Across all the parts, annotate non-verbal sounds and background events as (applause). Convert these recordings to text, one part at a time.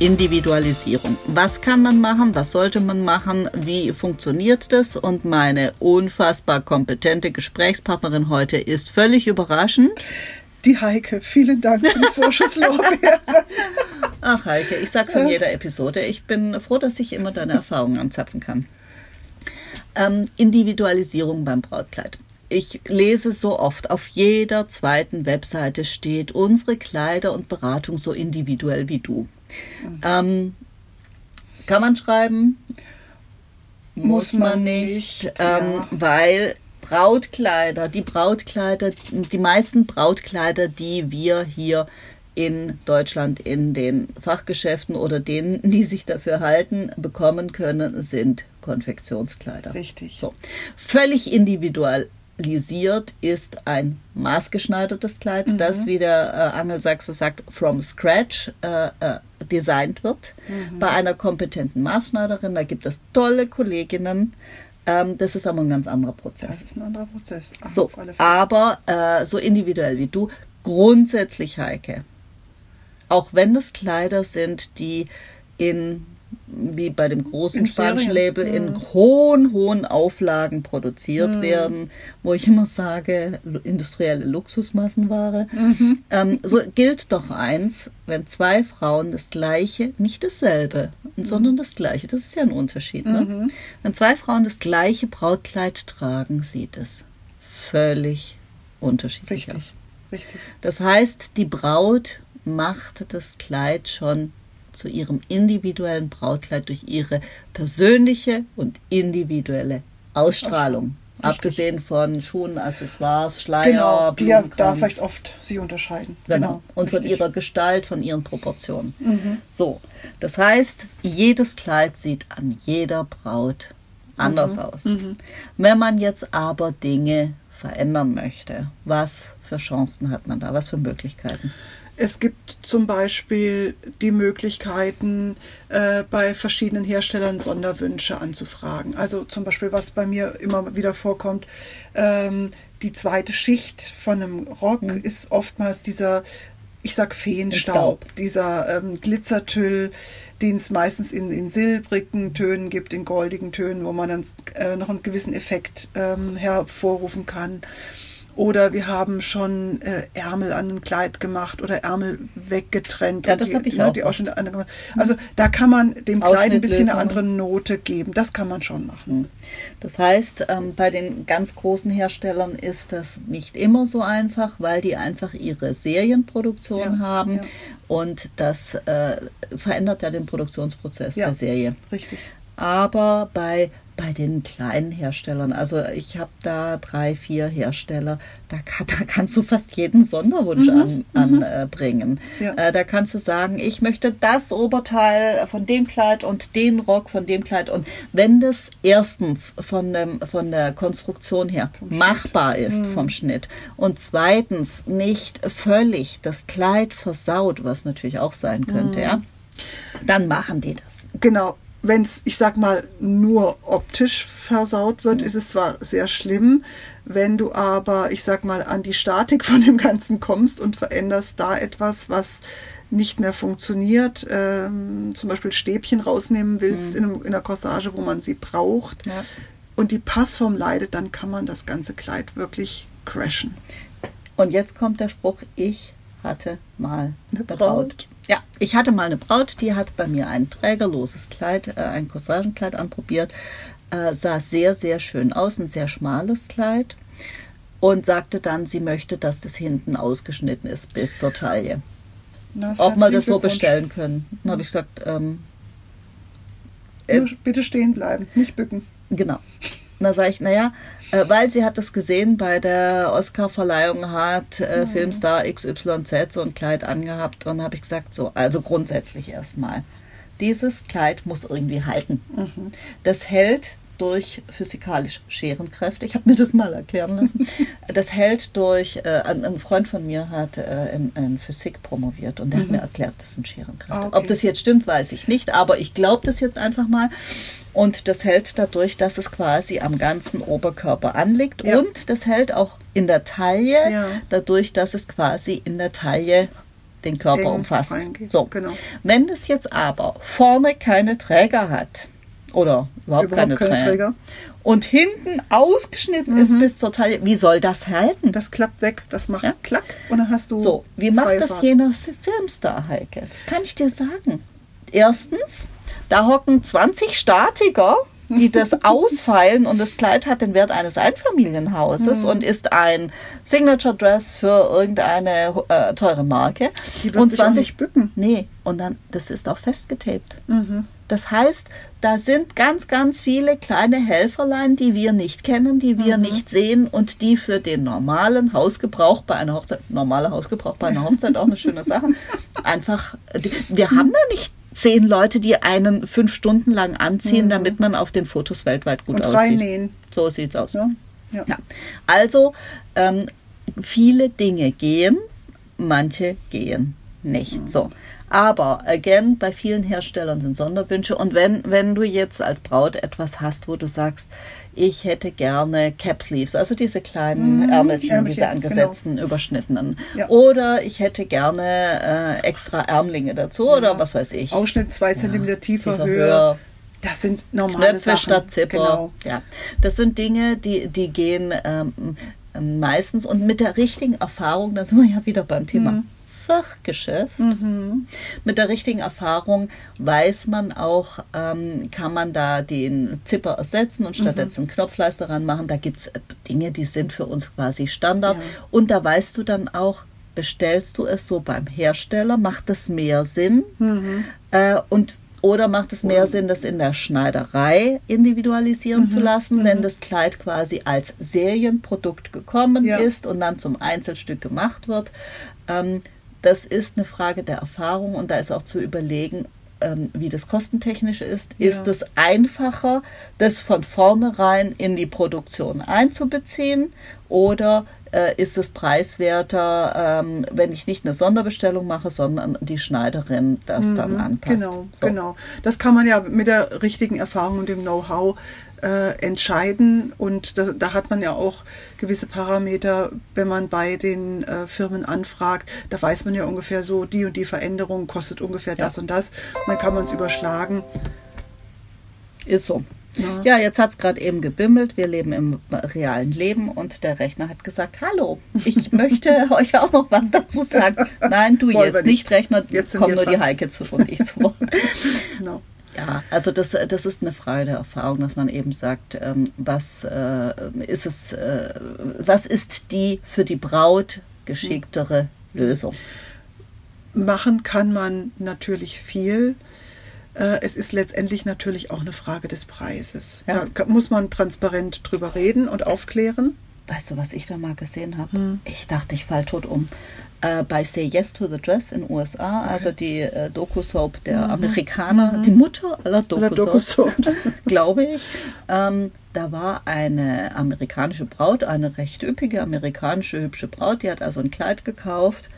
Individualisierung. Was kann man machen? Was sollte man machen? Wie funktioniert das? Und meine unfassbar kompetente Gesprächspartnerin heute ist völlig überraschend. Die Heike. Vielen Dank für die Vorschusslorbeere. (laughs) Ach Heike, ich sag's in jeder Episode. Ich bin froh, dass ich immer deine Erfahrungen anzapfen kann. Ähm, Individualisierung beim Brautkleid. Ich lese so oft, auf jeder zweiten Webseite steht unsere Kleider und Beratung so individuell wie du. Ähm, kann man schreiben? Muss, Muss man, nicht, nicht ähm, ja. weil Brautkleider, die Brautkleider, die meisten Brautkleider, die wir hier in Deutschland in den Fachgeschäften oder denen, (laughs) die sich dafür halten, bekommen können, sind Konfektionskleider. Richtig. So. Völlig individuell lisiert ist ein maßgeschneidertes Kleid, mhm. das, wie der äh, Angelsachse sagt, from scratch äh, äh, designt wird mhm. bei einer kompetenten Maßschneiderin. Da gibt es tolle Kolleginnen. Ähm, das ist aber ein ganz anderer Prozess. Das ist ein anderer Prozess. Ach, so, aber äh, so individuell wie du, grundsätzlich Heike. Auch wenn es Kleider sind, die in wie bei dem großen in spanischen Label in mhm. hohen, hohen Auflagen produziert mhm. werden, wo ich immer sage, industrielle Luxusmassenware. Mhm. Ähm, so gilt doch eins, wenn zwei Frauen das gleiche, nicht dasselbe, mhm. sondern das gleiche, das ist ja ein Unterschied. Ne? Mhm. Wenn zwei Frauen das gleiche Brautkleid tragen, sieht es völlig unterschiedlich Richtig. aus. Richtig. Das heißt, die Braut macht das Kleid schon zu ihrem individuellen Brautkleid durch ihre persönliche und individuelle Ausstrahlung. Richtig. Abgesehen von Schuhen, Accessoires, Schleier, genau, die ja da vielleicht oft sie unterscheiden. Genau. genau. Und Richtig. von ihrer Gestalt, von ihren Proportionen. Mhm. So, das heißt, jedes Kleid sieht an jeder Braut anders mhm. aus. Mhm. Wenn man jetzt aber Dinge verändern möchte, was für Chancen hat man da? Was für Möglichkeiten? Es gibt zum Beispiel die Möglichkeiten, äh, bei verschiedenen Herstellern Sonderwünsche anzufragen. Also zum Beispiel, was bei mir immer wieder vorkommt, ähm, die zweite Schicht von einem Rock mhm. ist oftmals dieser, ich sag Feenstaub, dieser ähm, Glitzertüll, den es meistens in, in silbrigen Tönen gibt, in goldigen Tönen, wo man dann äh, noch einen gewissen Effekt ähm, hervorrufen kann. Oder wir haben schon äh, Ärmel an ein Kleid gemacht oder Ärmel weggetrennt. Ja, das habe ich ne, auch. Die Ausschnitte Also da kann man dem Kleid ein bisschen eine andere Note geben. Das kann man schon machen. Hm. Das heißt, ähm, bei den ganz großen Herstellern ist das nicht immer so einfach, weil die einfach ihre Serienproduktion ja, haben. Ja. Und das äh, verändert ja den Produktionsprozess ja, der Serie. Richtig. Aber bei bei den kleinen Herstellern. Also ich habe da drei, vier Hersteller, da, da, kannst du fast jeden Sonderwunsch mhm, anbringen. An, äh, ja. äh, da kannst du sagen, ich möchte das Oberteil von dem Kleid und den Rock von dem Kleid. Und wenn das erstens von, dem, von der Konstruktion her vom machbar Schnitt. ist mhm. vom Schnitt und zweitens nicht völlig das Kleid versaut, was natürlich auch sein könnte, mhm. ja, dann machen die das. Genau wenn es, ich sag mal, nur optisch versaut wird, mhm. ist es zwar sehr schlimm, wenn du aber, ich sag mal, an die Statik von dem Ganzen kommst und veränderst da etwas, was nicht mehr funktioniert, ähm, zum Beispiel Stäbchen rausnehmen willst mhm. in, in, einer Corsage, wo man sie braucht ja. und die Passform leidet, dann kann man das ganze Kleid wirklich crashen. Und jetzt kommt der Spruch, ich hatte mal eine Braut. Ja, ich hatte mal eine Braut, die hat bei mir ein trägerloses Kleid, äh, ein Corsagenkleid anprobiert, äh, sah sehr, sehr schön aus, ein sehr schmales Kleid und sagte dann, sie möchte, dass das hinten ausgeschnitten ist bis zur Taille. Na, Ob wir das so bestellen können. Dann habe ich gesagt, ähm, äh, bitte stehen bleiben, nicht bücken. Genau. Da sage ich, naja, äh, weil sie hat das gesehen bei der Oscar-Verleihung, hat äh, mhm. Filmstar XYZ so ein Kleid angehabt und habe ich gesagt, so, also grundsätzlich erstmal, dieses Kleid muss irgendwie halten. Mhm. Das hält durch physikalisch Scherenkräfte. Ich habe mir das mal erklären lassen. (laughs) Das hält durch, äh, ein, ein Freund von mir hat äh, in, in Physik promoviert und der hat mir erklärt, das sind Scherenkräfte. Ah, okay. Ob das jetzt stimmt, weiß ich nicht, aber ich glaube das jetzt einfach mal. Und das hält dadurch, dass es quasi am ganzen Oberkörper anliegt. Ja. Und das hält auch in der Taille, Ja. dadurch, dass es quasi in der Taille den Körper Eng umfasst. reingeht, So. genau. Wenn das jetzt aber vorne keine Träger hat oder überhaupt, Überhaupt keine, keine Träger, Träger. Mhm. und hinten ausgeschnitten ist bis zur Taille, wie soll das halten? Das klappt weg, das macht Ja. klack und dann hast du. So, wie macht das Fahrt. jener Filmstar, Heike? Das kann ich dir sagen. Erstens, da hocken 20 Statiker, die das ausfeilen und das Kleid hat den Wert eines Einfamilienhauses Mhm. und ist ein Signature Dress für irgendeine äh, teure Marke. Die wird und sich auch nicht bücken. Nee, und dann, das ist auch festgetaped. Mhm. Das heißt, da sind ganz, ganz viele kleine Helferlein, die wir nicht kennen, die wir nicht sehen und die für den normalen Hausgebrauch bei einer Hochzeit, normaler Hausgebrauch bei einer Hochzeit auch eine schöne Sache, (laughs) einfach, die, wir haben da nicht zehn Leute, die einen fünf Stunden lang anziehen, damit man auf den Fotos weltweit gut Und aussieht. reinnähen. So sieht's aus. Ja. Ja. Ja. Also, ähm, viele Dinge gehen, manche gehen nicht. So. Aber, again, bei vielen Herstellern sind Sonderwünsche. Und wenn, wenn du jetzt als Braut etwas hast, wo du sagst, ich hätte gerne Cap Sleeves, also diese kleinen Ärmelchen, Ärmelchen, diese angesetzten, überschnittenen. Ja. Oder ich hätte gerne äh, extra Ärmlinge dazu oder was weiß ich. Ausschnitt zwei Zentimeter tiefer, tiefer, höher. höher. Das sind normale Knöpfe Sachen. statt Zipper. Genau. Ja, das sind Dinge, die, die gehen ähm, meistens und mit der richtigen Erfahrung, da sind wir ja wieder beim Thema Mhm. Fachgeschäft. Mit der richtigen Erfahrung weiß man auch, ähm, kann man da den Zipper ersetzen und Mhm. stattdessen einen Knopfleister ranmachen. Da gibt es Dinge, die sind für uns quasi Standard. Ja. Und da weißt du dann auch, bestellst du es so beim Hersteller, macht es mehr Sinn? Mhm. Äh, und oder macht es mehr Sinn, das in der Schneiderei individualisieren Mhm. zu lassen, wenn das Kleid quasi als Serienprodukt gekommen Ja. ist und dann zum Einzelstück gemacht wird? Ähm, das ist eine Frage der Erfahrung und da ist auch zu überlegen, ähm, wie das kostentechnisch ist. Ja. Ist es einfacher, das von vornherein in die Produktion einzubeziehen oder äh, ist es preiswerter, ähm, wenn ich nicht eine Sonderbestellung mache, sondern die Schneiderin das dann anpasst? Genau, So. genau. Das kann man ja mit der richtigen Erfahrung und dem Know-how äh, entscheiden. Und da, da hat man ja auch gewisse Parameter, wenn man bei den äh, Firmen anfragt. Da weiß man ja ungefähr so, die und die Veränderung kostet ungefähr Ja. das und das. Und dann kann man es überschlagen. Ist so. Ja. Ja, jetzt hat es gerade eben gebimmelt. Wir leben im realen Leben und der Rechner hat gesagt, hallo, ich (laughs) möchte euch auch noch was dazu sagen. Nein, du Wollen jetzt nicht. Rechner, Jetzt kommen nur die dran. Heike zu und ich zu Wort. (laughs) (laughs) Genau. Ja, also das, das ist eine Frage der Erfahrung, dass man eben sagt, ähm, was äh, ist es, äh, was ist die für die Braut geschicktere Lösung? Machen kann man natürlich viel. Äh, Es ist letztendlich natürlich auch eine Frage des Preises. Ja. Da muss man transparent drüber reden und aufklären. Weißt du, was ich da mal gesehen habe? Hm. Ich dachte, ich fall tot um. Äh, bei Say Yes to the Dress in USA, also die äh, Doku-Soap der Amerikaner, die Mutter aller Mhm. Doku-Soaps. (laughs) glaube ich. Ähm, da war eine amerikanische Braut, eine recht üppige amerikanische hübsche Braut, die hat also ein Kleid gekauft.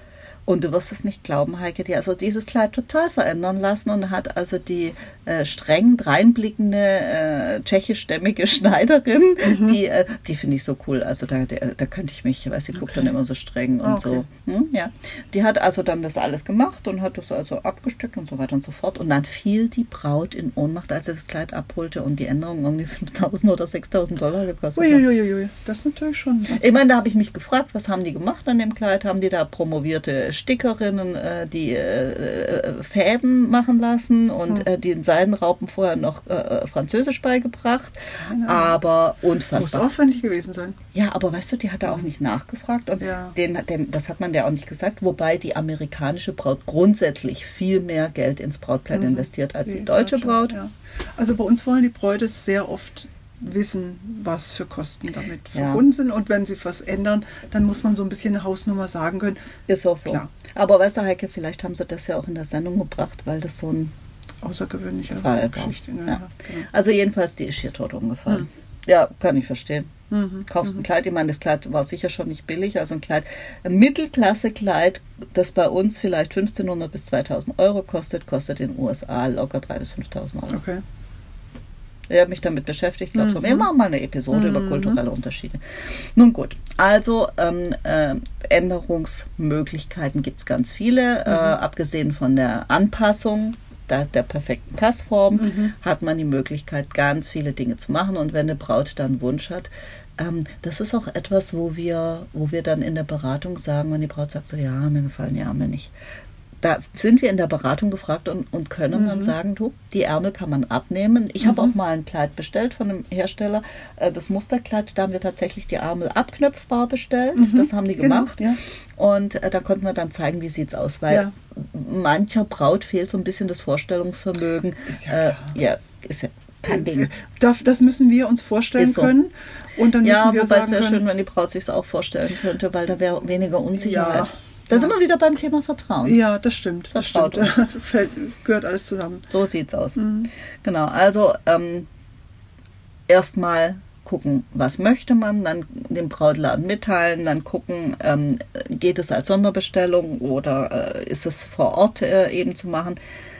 Und du wirst es nicht glauben, Heike, die hat also dieses Kleid total verändern lassen und hat also die äh, streng dreinblickende äh, tschechischstämmige (laughs) Schneiderin, Mhm. die, äh, die finde ich so cool. Also da, da, da könnte ich mich, weil sie guckt dann immer so streng und Ah, okay. so. Hm, ja. Die hat also dann das alles gemacht und hat das also abgestückt und so weiter und so fort. Und dann fiel die Braut in Ohnmacht, als sie das Kleid abholte und die Änderung irgendwie (laughs) 5000 oder 6000 Dollar gekostet hat. Uiuiuiui, das ist natürlich schon. Ich meine, da habe ich mich gefragt, was haben die gemacht an dem Kleid? Haben die da promovierte Stickerinnen, äh, die äh, äh, Fäden machen lassen und äh, den Seidenraupen vorher noch äh, Französisch beigebracht? Ahnung. Aber muss unfassbar. aufwendig gewesen sein. Ja, aber weißt du, die hat da auch nicht nachgefragt und Ja. den, den, das hat man ja auch nicht gesagt, wobei die amerikanische Braut grundsätzlich viel mehr Geld ins Brautkleid investiert als die, deutsche Braut. Ja. Also bei uns wollen die Bräute sehr oft wissen, was für Kosten damit Ja. verbunden sind. Und wenn sie was ändern, dann muss man so ein bisschen eine Hausnummer sagen können. Ist auch so. Klar. Aber weißt du, Heike, vielleicht haben sie das ja auch in der Sendung gebracht, weil das so ein außergewöhnliche Fall. Geschichte. Ja, Ja. ja, genau. Also jedenfalls, die ist hier tot umgefallen. Hm. Ja, kann ich verstehen. Mhm. Kaufst ein Kleid, ich meine, das Kleid war sicher schon nicht billig, also ein Kleid, ein Mittelklasse-Kleid, das bei uns vielleicht 1500 bis 2000 Euro kostet, kostet in den USA locker 3.000 bis 5.000 Euro. Okay. Ich habe mich damit beschäftigt, glaube Mhm. wir machen mal eine Episode über kulturelle Unterschiede. Nun gut, also ähm, äh, Änderungsmöglichkeiten gibt es ganz viele, äh, abgesehen von der Anpassung der, der perfekten Passform hat man die Möglichkeit, ganz viele Dinge zu machen. Und wenn eine Braut dann Wunsch hat, ähm, das ist auch etwas, wo wir, wo wir dann in der Beratung sagen, wenn die Braut sagt so, ja, mir gefallen die Ärmel nicht. Da sind wir in der Beratung gefragt und, und können dann sagen, du, die Ärmel kann man abnehmen. Ich habe auch mal ein Kleid bestellt von einem Hersteller. Äh, Das Musterkleid, da haben wir tatsächlich die Ärmel abknöpfbar bestellt. Das haben die Genau, gemacht. ja. Und äh, da konnten wir dann zeigen, wie sieht's aus, weil Ja. mancher Braut fehlt so ein bisschen das Vorstellungsvermögen. Ist ja Äh, klar. ja, ist ja kein Ding. Das, müssen wir uns vorstellen so. können. Und dann Ja, müssen wir wobei es sagen wäre können, schön, wenn die Braut sich auch vorstellen könnte, weil da wäre weniger Unsicherheit. Ja. Da sind wir wieder beim Thema Vertrauen. ja, das stimmt. Das Vertraut stimmt. (laughs) Fällt, gehört alles zusammen. So sieht's aus. Mhm. Genau, also ähm, erstmal gucken, was möchte man, dann dem Brautladen mitteilen, dann gucken, ähm, geht es als Sonderbestellung oder äh, ist es vor Ort äh, eben zu machen.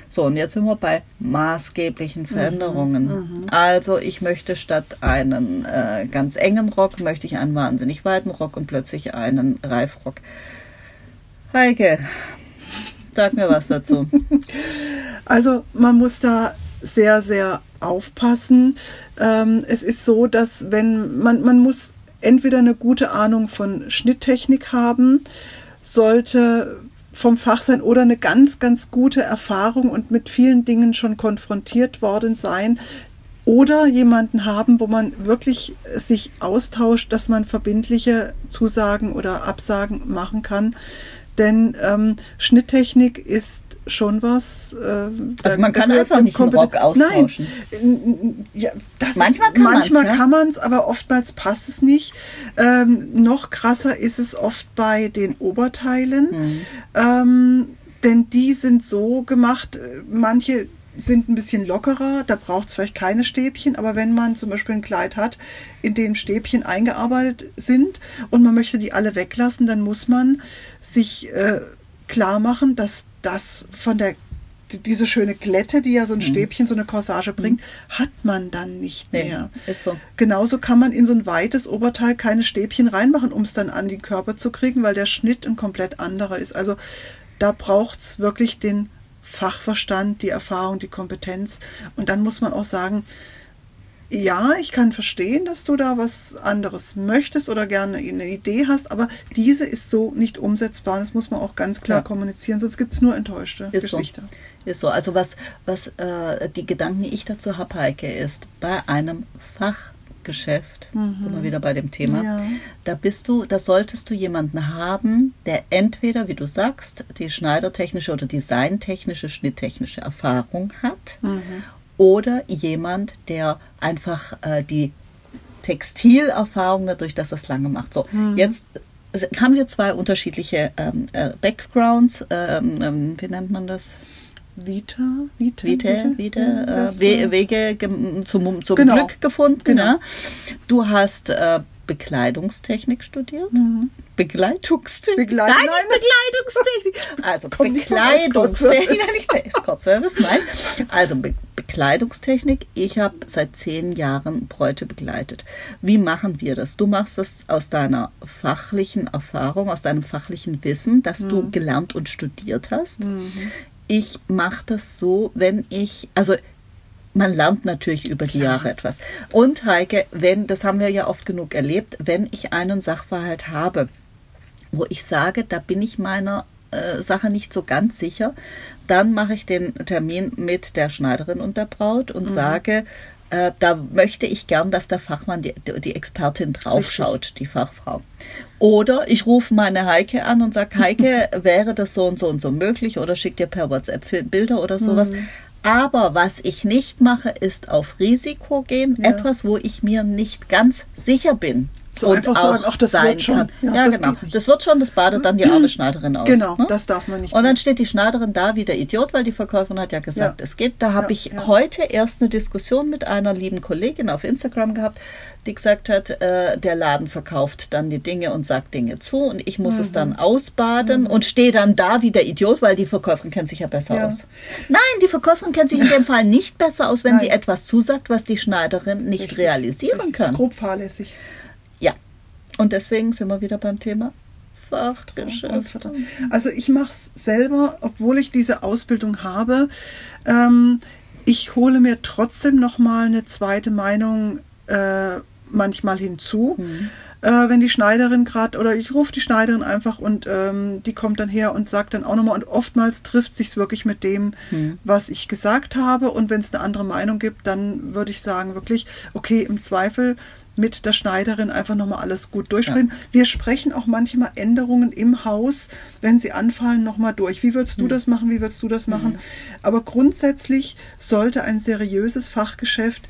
So, und jetzt sind wir bei maßgeblichen Veränderungen. Also ich möchte statt einen äh, ganz engen Rock, möchte ich einen wahnsinnig weiten Rock und plötzlich einen Reifrock. Heike, sag mir was dazu. (laughs) Also man muss da sehr, sehr aufpassen. Ähm, es ist so, dass wenn man, man muss entweder eine gute Ahnung von Schnitttechnik haben, sollte vom Fach sein oder eine ganz, ganz gute Erfahrung und mit vielen Dingen schon konfrontiert worden sein. Oder jemanden haben, wo man wirklich sich austauscht, dass man verbindliche Zusagen oder Absagen machen kann. Denn ähm, Schnitttechnik ist schon was. Äh, Also man kann einfach nicht einen Rock austauschen. Nein, ja, Manchmal ist, kann man's, manchmal ja. kann man es, aber oftmals passt es nicht. Ähm, noch krasser ist es oft bei den Oberteilen, Mhm. ähm, denn die sind so gemacht. äh, Manche sind ein bisschen lockerer, da braucht es vielleicht keine Stäbchen, aber wenn man zum Beispiel ein Kleid hat, in dem Stäbchen eingearbeitet sind und man möchte die alle weglassen, dann muss man sich äh, klar machen, dass das von der die- diese schöne Glätte, die ja so ein Stäbchen, so eine Corsage bringt, hat man dann nicht Nee, mehr. ist so. Genauso kann man in so ein weites Oberteil keine Stäbchen reinmachen, um es dann an den Körper zu kriegen, weil der Schnitt ein komplett anderer ist. Also da braucht es wirklich den Fachverstand, die Erfahrung, die Kompetenz. Und dann muss man auch sagen, ja, ich kann verstehen, dass du da was anderes möchtest oder gerne eine Idee hast, aber diese ist so nicht umsetzbar. Das muss man auch ganz klar Ja. kommunizieren, sonst gibt es nur enttäuschte Ist so. Gesichter. Ist so. Also was, was äh, die Gedanken, die ich dazu habe, Heike, ist, bei einem Fachgeschäft, sind wir wieder bei dem Thema, Ja. da bist du, da solltest du jemanden haben, der entweder, wie du sagst, die schneidertechnische oder designtechnische, schnitttechnische Erfahrung hat, oder jemand, der einfach äh, die Textilerfahrung dadurch, dass er es lange macht. So, jetzt haben wir zwei unterschiedliche ähm, äh, Backgrounds, ähm, ähm, wie nennt man das? Vita? Vita? Vite, Ja, äh, äh, Wege zum, zum Genau. Glück gefunden. Genau. Ja. Du hast äh, Bekleidungstechnik studiert. Bekleidungstechnik. Begleit- nein, nein. Bekleidungstechnik. (laughs) Also Komm Bekleidungstechnik, der Escort-Service, nein. Also Be Bekleidungstechnik. Ich habe seit zehn Jahren Bräute begleitet. Wie machen wir das? Du machst das aus deiner fachlichen Erfahrung, aus deinem fachlichen Wissen, das Mhm. du gelernt und studiert hast. Ich mache das so, wenn ich, also man lernt natürlich über die Jahre etwas. Und Heike, wenn, das haben wir ja oft genug erlebt, wenn ich einen Sachverhalt habe, wo ich sage, da bin ich meiner äh, Sache nicht so ganz sicher, dann mache ich den Termin mit der Schneiderin und der Braut und sage, äh, da möchte ich gern, dass der Fachmann, die, die Expertin draufschaut, die Fachfrau. Oder ich rufe meine Heike an und sage, Heike, (laughs) wäre das so und so und so möglich oder schick dir per WhatsApp Bilder oder sowas. Aber was ich nicht mache, ist auf Risiko gehen. Ja. Etwas, wo ich mir nicht ganz sicher bin. So und einfach sagen, ach, das sein wird schon. kann. Ja, Ja, das genau. Das wird schon, das badet dann die arme Schneiderin aus. Genau, ne? das darf man nicht Und dann steht die Schneiderin da wie der Idiot, weil die Verkäuferin hat ja gesagt, Ja. es geht. Da habe ich heute erst eine Diskussion mit einer lieben Kollegin auf Instagram gehabt, die gesagt hat, äh, der Laden verkauft dann die Dinge und sagt Dinge zu und ich muss es dann Mhm. ausbaden und stehe dann da wie der Idiot, weil die Verkäuferin kennt sich ja besser aus. Nein, die Verkäuferin kennt sich in dem (laughs) Fall nicht besser aus, wenn Nein. sie etwas zusagt, was die Schneiderin nicht Richtig. realisieren Das ist kann. grob fahrlässig. Und deswegen sind wir wieder beim Thema Fachgeschäft. Also ich mache es selber, obwohl ich diese Ausbildung habe. Ähm, ich hole mir trotzdem noch mal eine zweite Meinung äh, manchmal hinzu. Äh, wenn die Schneiderin gerade, oder ich rufe die Schneiderin einfach und ähm, die kommt dann her und sagt dann auch nochmal, und oftmals trifft sich wirklich mit dem, was ich gesagt habe. Und wenn es eine andere Meinung gibt, dann würde ich sagen, wirklich, okay, im Zweifel mit der Schneiderin einfach nochmal alles gut durchsprechen. Wir sprechen auch manchmal Änderungen im Haus, wenn sie anfallen, nochmal durch. Wie würdest du das machen? Wie würdest du das machen? Aber grundsätzlich sollte ein seriöses Fachgeschäft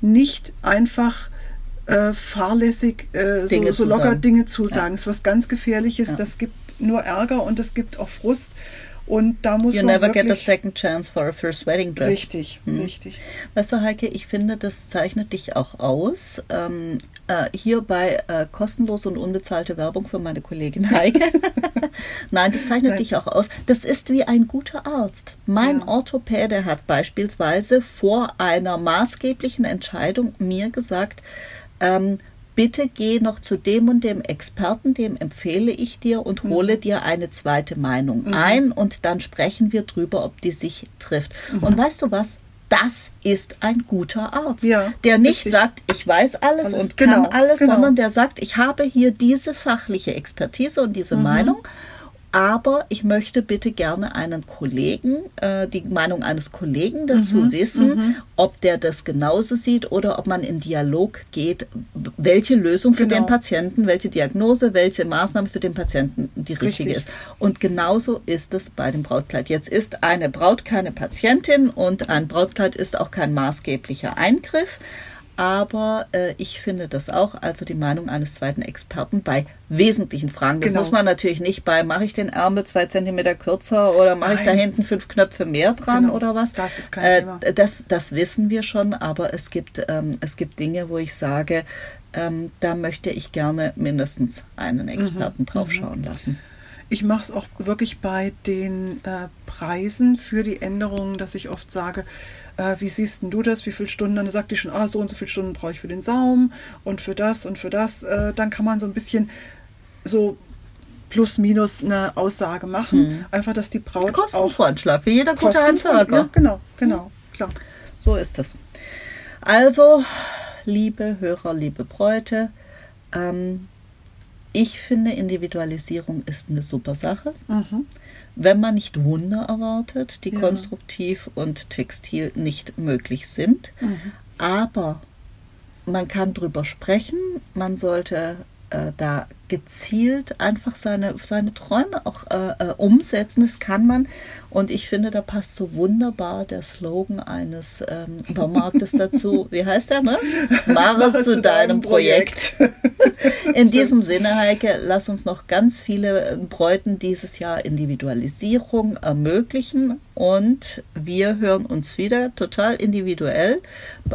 nicht einfach äh, fahrlässig äh, so, so locker. Dinge zusagen. Das ist was ganz Gefährliches. Das gibt nur Ärger und es gibt auch Frust. Und da muss You man never get a second chance for a first wedding dress. richtig, richtig. Weißt du, Heike, ich finde, das zeichnet dich auch aus. Ähm, äh, hier bei äh, kostenlose und unbezahlte Werbung für meine Kollegin Heike. (laughs) Nein, das zeichnet Nein. dich auch aus. Das ist wie ein guter Arzt. Mein Ja. Orthopäde hat beispielsweise vor einer maßgeblichen Entscheidung mir gesagt, ähm, bitte geh noch zu dem und dem Experten, dem empfehle ich dir und Mhm. hole dir eine zweite Meinung ein und dann sprechen wir drüber, ob die sich trifft. Und weißt du was? Das ist ein guter Arzt, Mhm. Ja, der nicht richtig. sagt, ich weiß alles, Alles. und kann Genau, alles, genau. sondern der sagt, ich habe hier diese fachliche Expertise und diese Mhm. Meinung. Aber ich möchte bitte gerne einen Kollegen, äh, die Meinung eines Kollegen dazu Mhm, wissen, ob der das genauso sieht oder ob man in Dialog geht, welche Lösung für Genau. den Patienten, welche Diagnose, welche Maßnahme für den Patienten die richtige Richtig. ist. Und genauso ist es bei dem Brautkleid. Jetzt ist eine Braut keine Patientin und ein Brautkleid ist auch kein maßgeblicher Eingriff. Aber äh, ich finde das auch, also die Meinung eines zweiten Experten bei wesentlichen Fragen. Das Genau. muss man natürlich nicht bei, mache ich den Ärmel zwei Zentimeter kürzer oder mache ich da hinten fünf Knöpfe mehr dran Genau. oder was? Das ist kein äh, Thema. Das, das wissen wir schon, aber es gibt, ähm, es gibt Dinge, wo ich sage, ähm, da möchte ich gerne mindestens einen Mhm. Experten draufschauen lassen. Ich mache es auch wirklich bei den äh, Preisen für die Änderungen, dass ich oft sage, äh, wie siehst denn du das, wie viele Stunden? Dann sagt die schon, ah, so und so viele Stunden brauche ich für den Saum und für das und für das. Äh, dann kann man so ein bisschen so plus minus eine Aussage machen. Einfach, dass die Braut auch Kostenvorschlag, wie jeder gute Handwerker. Ja, genau, genau, klar. So ist es. Also, liebe Hörer, liebe Bräute, ähm, ich finde, Individualisierung ist eine super Sache. Mhm. Wenn man nicht Wunder erwartet, die Ja. konstruktiv und textil nicht möglich sind. Mhm. Aber man kann drüber sprechen, man sollte äh, da gezielt einfach seine, seine Träume auch äh, äh, umsetzen. Das kann man. Und ich finde, da passt so wunderbar der Slogan eines ähm, Baumarktes dazu. (laughs) Wie heißt der, ne? Mach es zu deinem Projekt. In diesem Sinne, Heike, lass uns noch ganz viele äh, Bräuten dieses Jahr Individualisierung ermöglichen und wir hören uns wieder total individuell,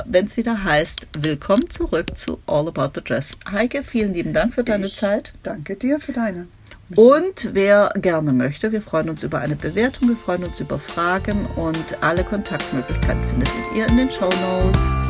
wenn es wieder heißt, willkommen zurück zu All About the Dress. Heike, vielen lieben Dank für deine Ich Zeit. Danke dir für deine. Und wer gerne möchte, wir freuen uns über eine Bewertung, wir freuen uns über Fragen und alle Kontaktmöglichkeiten findet ihr in den Show Notes.